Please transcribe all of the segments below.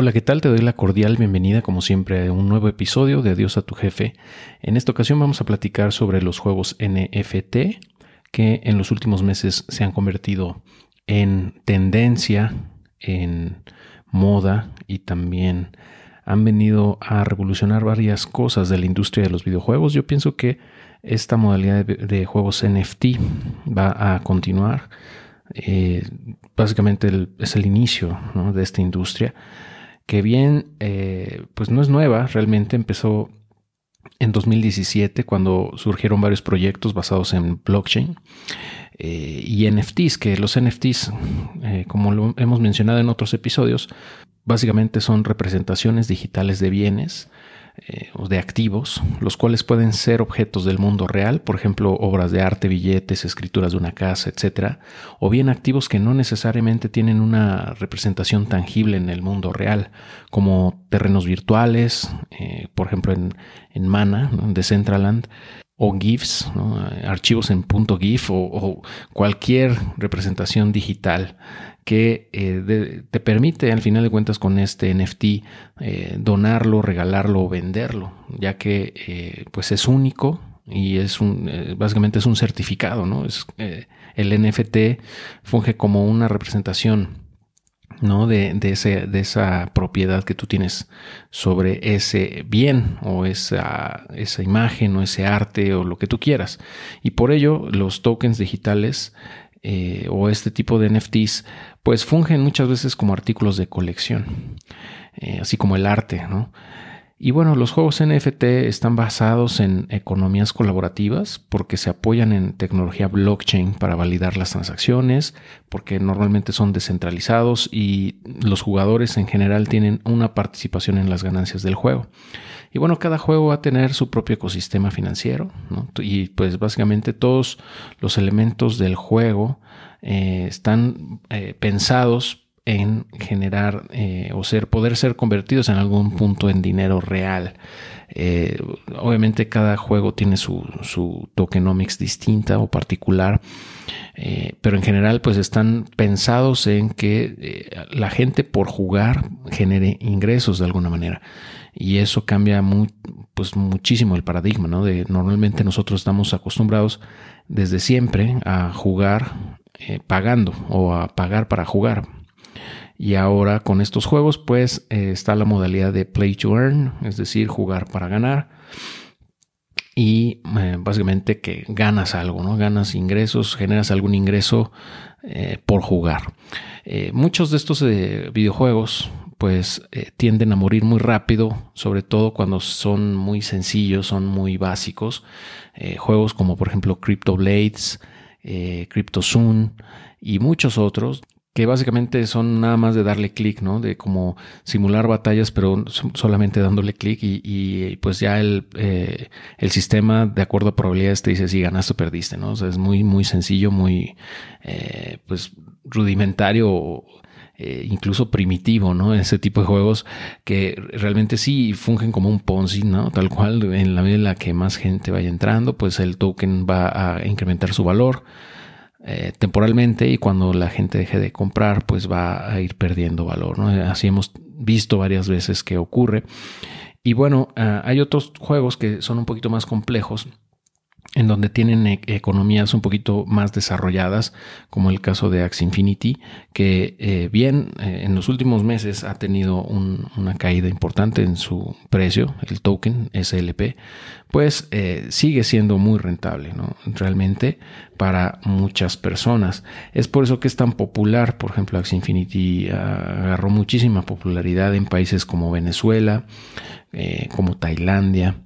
Hola, ¿qué tal? Te doy la cordial bienvenida como siempre a un nuevo episodio de Adiós a tu jefe. En esta ocasión vamos a platicar sobre los juegos NFT que en los últimos meses se han convertido en tendencia, en moda y también han venido a revolucionar varias cosas de la industria de los videojuegos. Yo pienso que esta modalidad de, juegos NFT va a continuar. Eh, básicamente es el inicio de esta industria que bien, eh, pues no es nueva, realmente empezó en 2017 cuando surgieron varios proyectos basados en blockchain eh, y NFTs, que los NFTs, eh, como lo hemos mencionado en otros episodios, básicamente son representaciones digitales de bienes eh, o de activos, los cuales pueden ser objetos del mundo real, por ejemplo, obras de arte, billetes, escrituras de una casa, etc. O bien activos que no necesariamente tienen una representación tangible en el mundo real, como terrenos virtuales, eh, por ejemplo en, Mana, de Decentraland, o GIFs, archivos en .gif o, o, cualquier representación digital que eh, te permite al final de cuentas con este NFT eh, donarlo, regalarlo o venderlo, ya que eh, pues es único y es un básicamente es un certificado, ¿no? Es, el NFT funge como una representación ¿no? De, de, ese, de, esa propiedad que tú tienes sobre ese bien o esa, esa, imagen o ese arte o lo que tú quieras. Y por ello los tokens digitales eh, o este tipo de NFTs, pues fungen muchas veces como artículos de colección, eh, así como el arte, ¿no? Y bueno, los juegos NFT están basados en economías colaborativas porque se apoyan en tecnología blockchain para validar las transacciones, porque normalmente son descentralizados y los jugadores en general tienen una participación en las ganancias del juego. Y bueno, cada juego va a tener su propio ecosistema financiero y pues básicamente todos los elementos del juego eh, están eh, pensados en generar eh, o ser, poder ser convertidos en algún punto en dinero real. Eh, obviamente cada juego tiene su, su tokenomics distinta o particular, eh, pero en general pues están pensados en que la gente por jugar genere ingresos de alguna manera. Y eso cambia pues muchísimo el paradigma. De normalmente nosotros estamos acostumbrados desde siempre a jugar pagando o a pagar para jugar y ahora con estos juegos pues eh, está la modalidad de play to earn, es decir, jugar para ganar. Y eh, básicamente que ganas algo, ¿no? Ganas ingresos, generas algún ingreso eh, por jugar. muchos de estos videojuegos pues tienden a morir muy rápido, sobre todo cuando son muy sencillos, son muy básicos. juegos como por ejemplo Crypto Blades, Zoom y muchos otros que básicamente son nada más de darle clic, ¿no? De como simular batallas, pero solamente dándole clic y, pues ya el, eh, el, sistema, de acuerdo a probabilidades, te dice si ganaste o perdiste, ¿no? O sea, es muy, muy sencillo, muy, eh, pues, rudimentario eh, incluso primitivo, ¿no? Ese tipo de juegos que realmente sí fungen como un Ponzi, ¿no? Tal cual, en la medida en la que más gente vaya entrando, pues el token va a incrementar su valor. Eh, temporalmente y cuando la gente deje de comprar pues va a ir perdiendo valor. Así hemos visto varias veces que ocurre. Y bueno, ah, hay otros juegos que son un poquito más complejos en donde tienen e-, economías un poquito más desarrolladas, como el caso de Axie Infinity, que eh, bien eh, en los últimos meses ha tenido una caída importante en su precio, el token SLP, pues eh, sigue siendo muy rentable. Realmente para muchas personas. Es por eso que es tan popular, por ejemplo, Axie Infinity agarró muchísima popularidad en países como Venezuela, como Tailandia,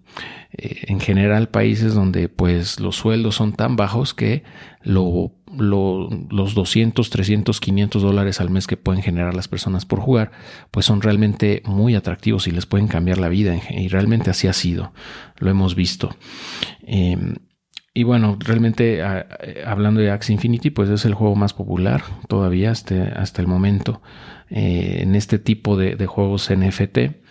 eh, en general países donde pues los sueldos son tan bajos que lo, los 200, 300, 500 dólares al mes que pueden generar las personas por jugar pues son realmente muy atractivos y les pueden cambiar la vida y realmente así ha sido, lo hemos visto. Em, y bueno, realmente hablando de Axie Infinity, pues es el juego más popular todavía hasta, hasta el momento eh, en este tipo de, de juegos NFT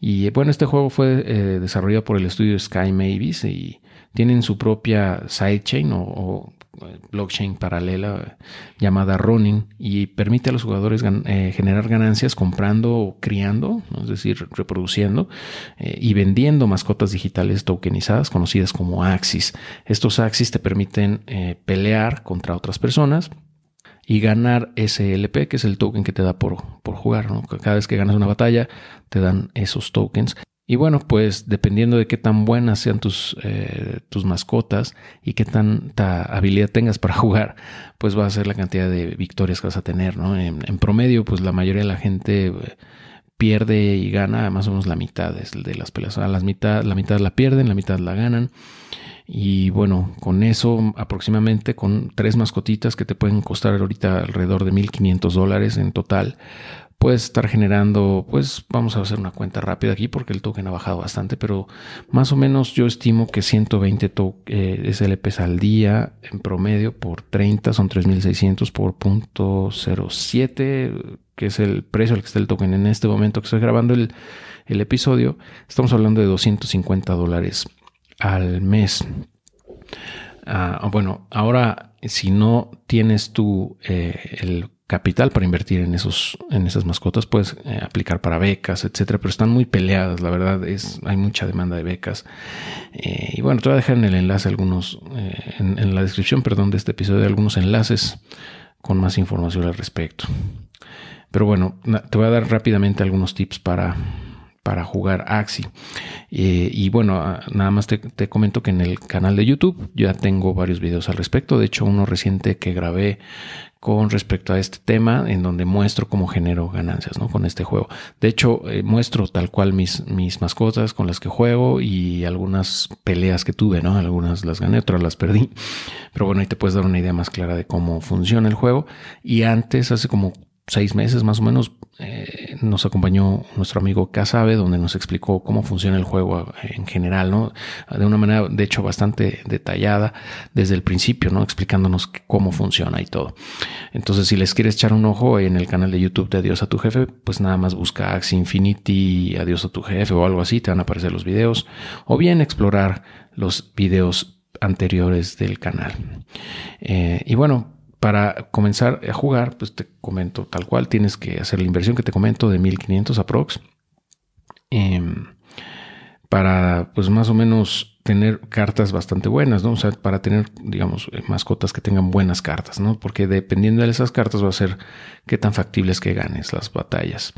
Y bueno, este juego fue eh, desarrollado por el estudio Sky Mavis y tienen su propia sidechain o, eh, blockchain paralela llamada Ronin y permite a los jugadores eh, generar ganancias comprando o criando, es decir, reproduciendo y vendiendo mascotas digitales tokenizadas conocidas como Axis. Estos Axis te permiten pelear contra otras personas y ganar SLP, que es el token que te da por, por jugar. Cada vez que ganas una batalla, te dan esos tokens. Y bueno, pues dependiendo de qué tan buenas sean tus, eh, tus mascotas y qué tanta habilidad tengas para jugar, pues va a ser la cantidad de victorias que vas a tener. ¿no? En, promedio, pues la mayoría de la gente eh, pierde y gana más o menos la mitad de las peleas. mitad, la mitad la pierden, la mitad la ganan. Y bueno, con eso aproximadamente con tres mascotitas que te pueden costar ahorita alrededor de 1.500 dólares en total, puedes estar generando, pues vamos a hacer una cuenta rápida aquí porque el token ha bajado bastante, pero más o menos yo estimo que 120 eh, SLPs al día en promedio por 30 son 3.600 por punto 07, que es el precio al que está el token en este momento que estoy grabando el, el episodio. Estamos hablando de 250 dólares al mes. Ah, bueno, ahora si no tienes tú eh, el capital para invertir en esos en esas mascotas puedes eh, aplicar para becas etcétera pero están muy peleadas la verdad es hay mucha demanda de becas eh, y bueno te voy a dejar en el enlace algunos en, en, la descripción perdón de este episodio algunos enlaces con más información al respecto pero bueno te voy a dar rápidamente algunos tips para para jugar Axi. Eh, y bueno, ah, nada más te, comento que en el canal de YouTube ya tengo varios videos al respecto. De hecho, uno reciente que grabé con respecto a este tema en donde muestro cómo genero ganancias ¿no? con este juego. De hecho, eh, muestro tal cual mis, mis mascotas con las que juego y algunas peleas que tuve, ¿no? Algunas las gané, otras las perdí. Pero bueno, ahí te puedes dar una idea más clara de cómo funciona el juego. Y antes, hace como seis meses más o menos, eh, nos acompañó nuestro amigo Casabe, donde nos explicó cómo funciona el juego en general, ¿no? De una manera, de hecho, bastante detallada desde el principio, ¿no? Explicándonos cómo funciona y todo. Entonces, si les quieres echar un ojo en el canal de YouTube de Adiós a tu jefe, pues nada más busca Axie Infinity, Adiós a tu jefe o algo así, te van a aparecer los videos. O bien explorar los videos anteriores del canal. Eh, y bueno, para comenzar a jugar, pues te comento tal cual, tienes que hacer la inversión que te comento de 1500 aprox. Em, para pues más o menos tener cartas bastante buenas, ¿no? O sea, para tener, digamos, eh, mascotas que tengan buenas cartas, ¿no? Porque dependiendo de esas cartas va a ser qué tan factibles que ganes las batallas.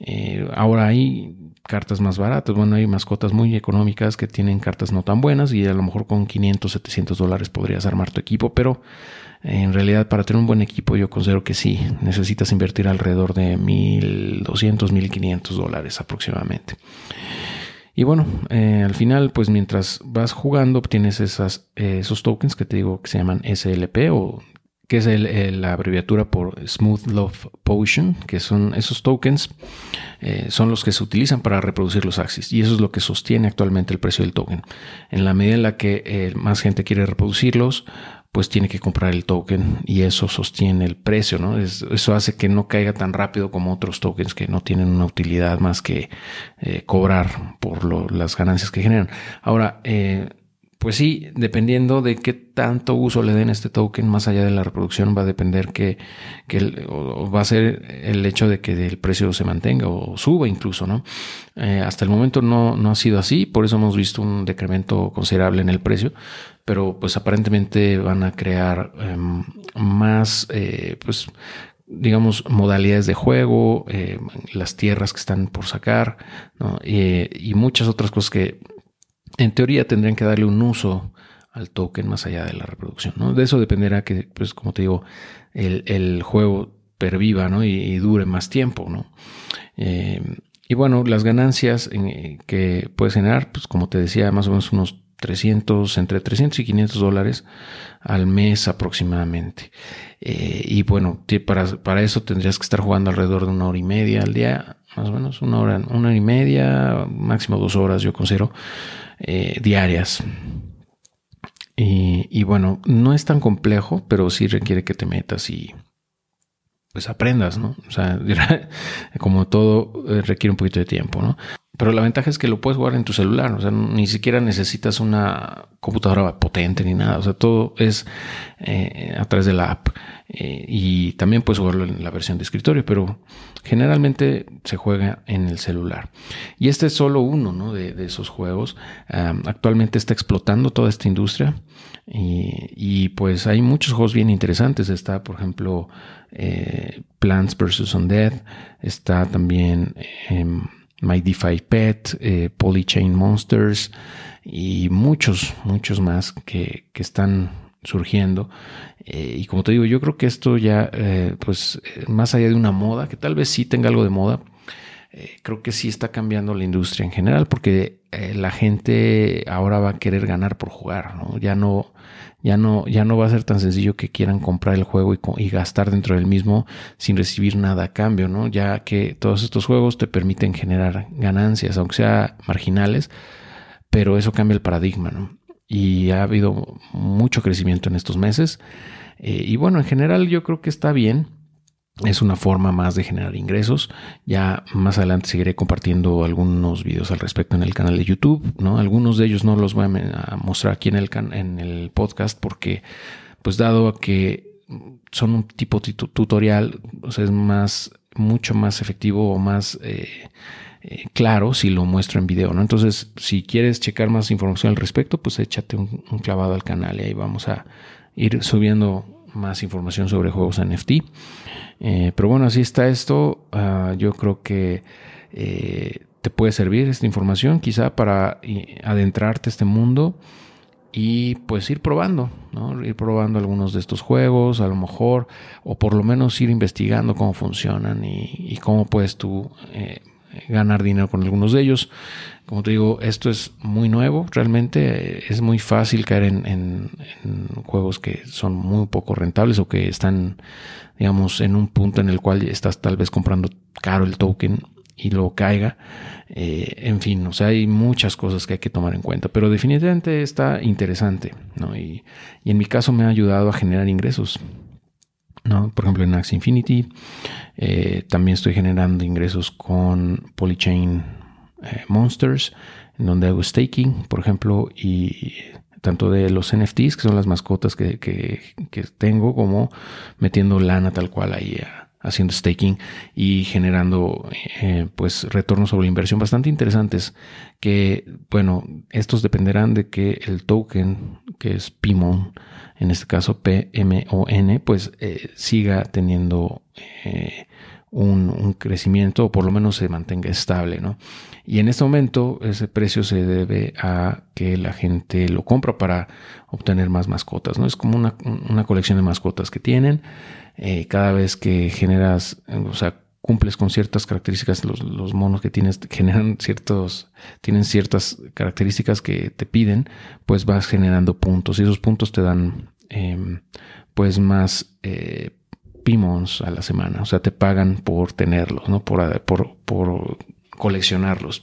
Eh, ahora hay cartas más baratas, bueno, hay mascotas muy económicas que tienen cartas no tan buenas y a lo mejor con 500, 700 dólares podrías armar tu equipo, pero en realidad, para tener un buen equipo, yo considero que sí, necesitas invertir alrededor de 1.200, 1.500 dólares aproximadamente. Y bueno, eh, al final, pues mientras vas jugando, obtienes esas, eh, esos tokens que te digo que se llaman SLP o que es la abreviatura por Smooth Love Potion, que son esos tokens, eh, son los que se utilizan para reproducir los axis. Y eso es lo que sostiene actualmente el precio del token. En la medida en la que más gente quiere reproducirlos, pues tiene que comprar el token y eso sostiene el precio, ¿no? eso hace que no caiga tan rápido como otros tokens que no tienen una utilidad más que eh, cobrar por las ganancias que generan. Ahora, eh, pues sí, dependiendo de qué tanto uso le den este token, más allá de la reproducción, va a depender que, va a ser el hecho de que el precio se mantenga o suba incluso, ¿no? Eh, hasta el momento no, no ha sido así, por eso hemos visto un decremento considerable en el precio, pero pues aparentemente van a crear em, más, eh, pues digamos, modalidades de juego, eh, las tierras que están por sacar, ¿no? y muchas otras cosas que en teoría tendrían que darle un uso al token más allá de la reproducción. ¿no? De eso dependerá que, pues como te digo, el, juego perviva ¿no? y, dure más tiempo. ¿no? Eh, y bueno, las ganancias eh, que puedes generar, pues como te decía, más o menos unos 300, entre 300 y 500 dólares al mes aproximadamente. Eh, y bueno, para, para eso tendrías que estar jugando alrededor de una hora y media al día, más o menos una hora, una hora y media, máximo dos horas, yo considero, eh, diarias. Y, bueno, no es tan complejo, pero sí requiere que te metas y pues aprendas, ¿no? O sea, como todo eh, requiere un poquito de tiempo, ¿no? Pero la ventaja es que lo puedes jugar en tu celular, o sea, ni siquiera necesitas una computadora potente ni nada, o sea, todo es eh, a través de la app eh, y también puedes jugarlo en la versión de escritorio, pero generalmente se juega en el celular. Y este es solo uno de, esos juegos. actualmente está explotando toda esta industria y, pues hay muchos juegos bien interesantes. Está, por ejemplo, eh, Plants vs. Undead, está también... My DeFi Pet, eh, Polychain Monsters y muchos, muchos más que, están surgiendo. Eh, y como te digo, yo creo que esto ya, eh, pues, más allá de una moda, que tal vez sí tenga algo de moda, creo que sí está cambiando la industria en general, porque la gente ahora va a querer ganar por jugar. Ya no, ya no, ya no va a ser tan sencillo que quieran comprar el juego y, gastar dentro del mismo sin recibir nada a cambio, ¿no? Ya que todos estos juegos te permiten generar ganancias, aunque sea marginales, pero eso cambia el paradigma, ¿no? Y ha habido mucho crecimiento en estos meses. Eh, y bueno, en general yo creo que está bien es una forma más de generar ingresos. Ya más adelante seguiré compartiendo algunos videos al respecto en el canal de YouTube, ¿no? Algunos de ellos no los voy a mostrar aquí en el, en el podcast porque, pues dado que son un tipo tutorial, o sea, es más, mucho más efectivo o más eh, eh, claro si lo muestro en video, ¿no? Entonces, si quieres checar más información al respecto, pues échate un, un clavado al canal y ahí vamos a ir subiendo más información sobre juegos NFT. Eh, pero bueno, así está esto. Ah, yo creo que eh, te puede servir esta información quizá para eh, adentrarte a este mundo y pues ir probando. Ir probando algunos de estos juegos, a lo mejor, o por lo menos ir investigando cómo funcionan y, cómo puedes tú ganar dinero con algunos de ellos. Como te digo, esto es muy nuevo, realmente es muy fácil caer en, juegos que son muy poco rentables o que están, digamos, en un punto en el cual estás tal vez comprando caro el token y lo caiga. Eh, en fin, o sea, hay muchas cosas que hay que tomar en cuenta, pero definitivamente está interesante, ¿no? Y, en mi caso me ha ayudado a generar ingresos. ¿No? Por ejemplo, en Axie Infinity eh, también estoy generando ingresos con Polychain eh, Monsters, en donde hago staking, por ejemplo, y tanto de los NFTs, que son las mascotas que, tengo, como metiendo lana tal cual ahí haciendo staking y generando eh, pues retornos sobre la inversión bastante interesantes que bueno estos dependerán de que el token que es PIMON en este caso PMON pues eh, siga teniendo un, crecimiento o por lo menos se mantenga estable, ¿no? Y en este momento ese precio se debe a que la gente lo compra para obtener más mascotas, ¿no? Es como una, colección de mascotas que tienen. Eh, cada vez que generas, o sea, cumples con ciertas características, los, monos que tienes generan ciertos, tienen ciertas características que te piden, pues vas generando puntos y esos puntos te dan em, pues más eh, Pimons a la semana. O sea, te pagan por tenerlos, ¿no? Por, por, coleccionarlos.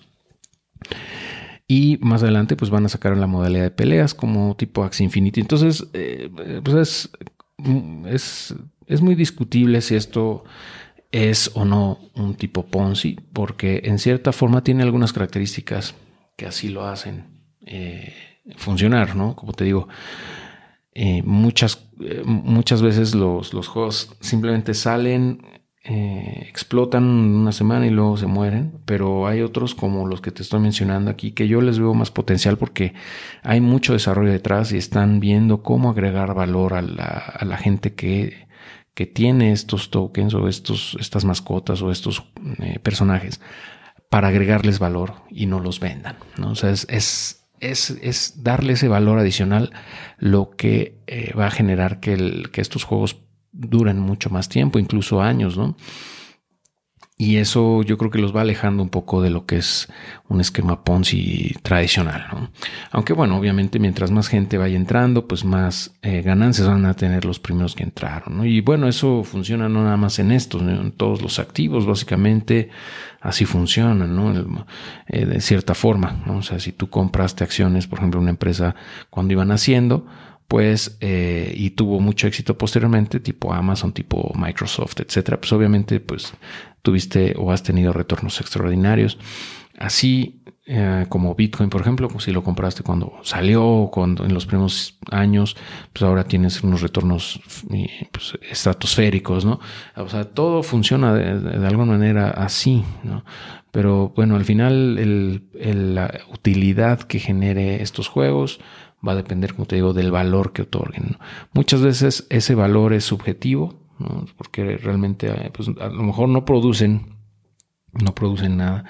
Y más adelante, pues van a sacar la modalidad de peleas como tipo Axie Infinity. Entonces, eh, pues es, es, muy discutible si esto es o no un tipo Ponzi, porque en cierta forma tiene algunas características que así lo hacen eh, funcionar, ¿no? Como te digo, eh, muchas, eh, muchas veces los, los, juegos simplemente salen, eh, explotan una semana y luego se mueren, pero hay otros como los que te estoy mencionando aquí que yo les veo más potencial porque hay mucho desarrollo detrás y están viendo cómo agregar valor a la, gente que, que tiene estos tokens o estos, estas mascotas o estos personajes para agregarles valor y no los vendan. ¿no? O sea, es, es es, darle ese valor adicional lo que eh, va a generar que, que estos juegos duren mucho más tiempo, incluso años, ¿no? Y eso yo creo que los va alejando un poco de lo que es un esquema Ponzi tradicional. ¿no? Aunque bueno, obviamente mientras más gente vaya entrando, pues más eh, ganancias van a tener los primeros que entraron. ¿no? Y bueno, eso funciona no nada más en estos, en todos los activos, básicamente así funciona, ¿no? Eh, de cierta forma. ¿no? O sea, si tú compraste acciones, por ejemplo, una empresa cuando iban haciendo, pues, eh, y tuvo mucho éxito posteriormente, tipo Amazon, tipo Microsoft, etcétera, pues obviamente, pues tuviste o has tenido retornos extraordinarios. Así eh, como Bitcoin, por ejemplo, pues si lo compraste cuando salió, cuando en los primeros años, pues ahora tienes unos retornos pues, estratosféricos, ¿no? O sea, todo funciona de, alguna manera así, ¿no? Pero bueno, al final la utilidad que genere estos juegos va a depender, como te digo, del valor que otorguen. Muchas veces ese valor es subjetivo, porque realmente eh, pues, a lo mejor no producen, no producen nada,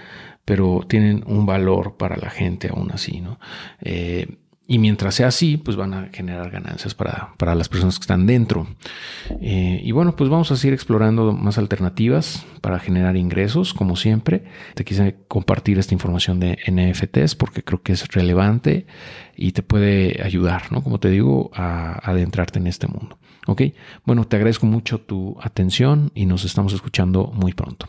pero tienen un valor para la gente aún así, ¿no? Eh, y mientras sea así, pues van a generar ganancias para, para las personas que están dentro. Eh, y bueno, pues vamos a seguir explorando más alternativas para generar ingresos, como siempre. Te quise compartir esta información de NFTs porque creo que es relevante y te puede ayudar, ¿no? Como te digo, a adentrarte en este mundo. Ok, bueno, te agradezco mucho tu atención y nos estamos escuchando muy pronto.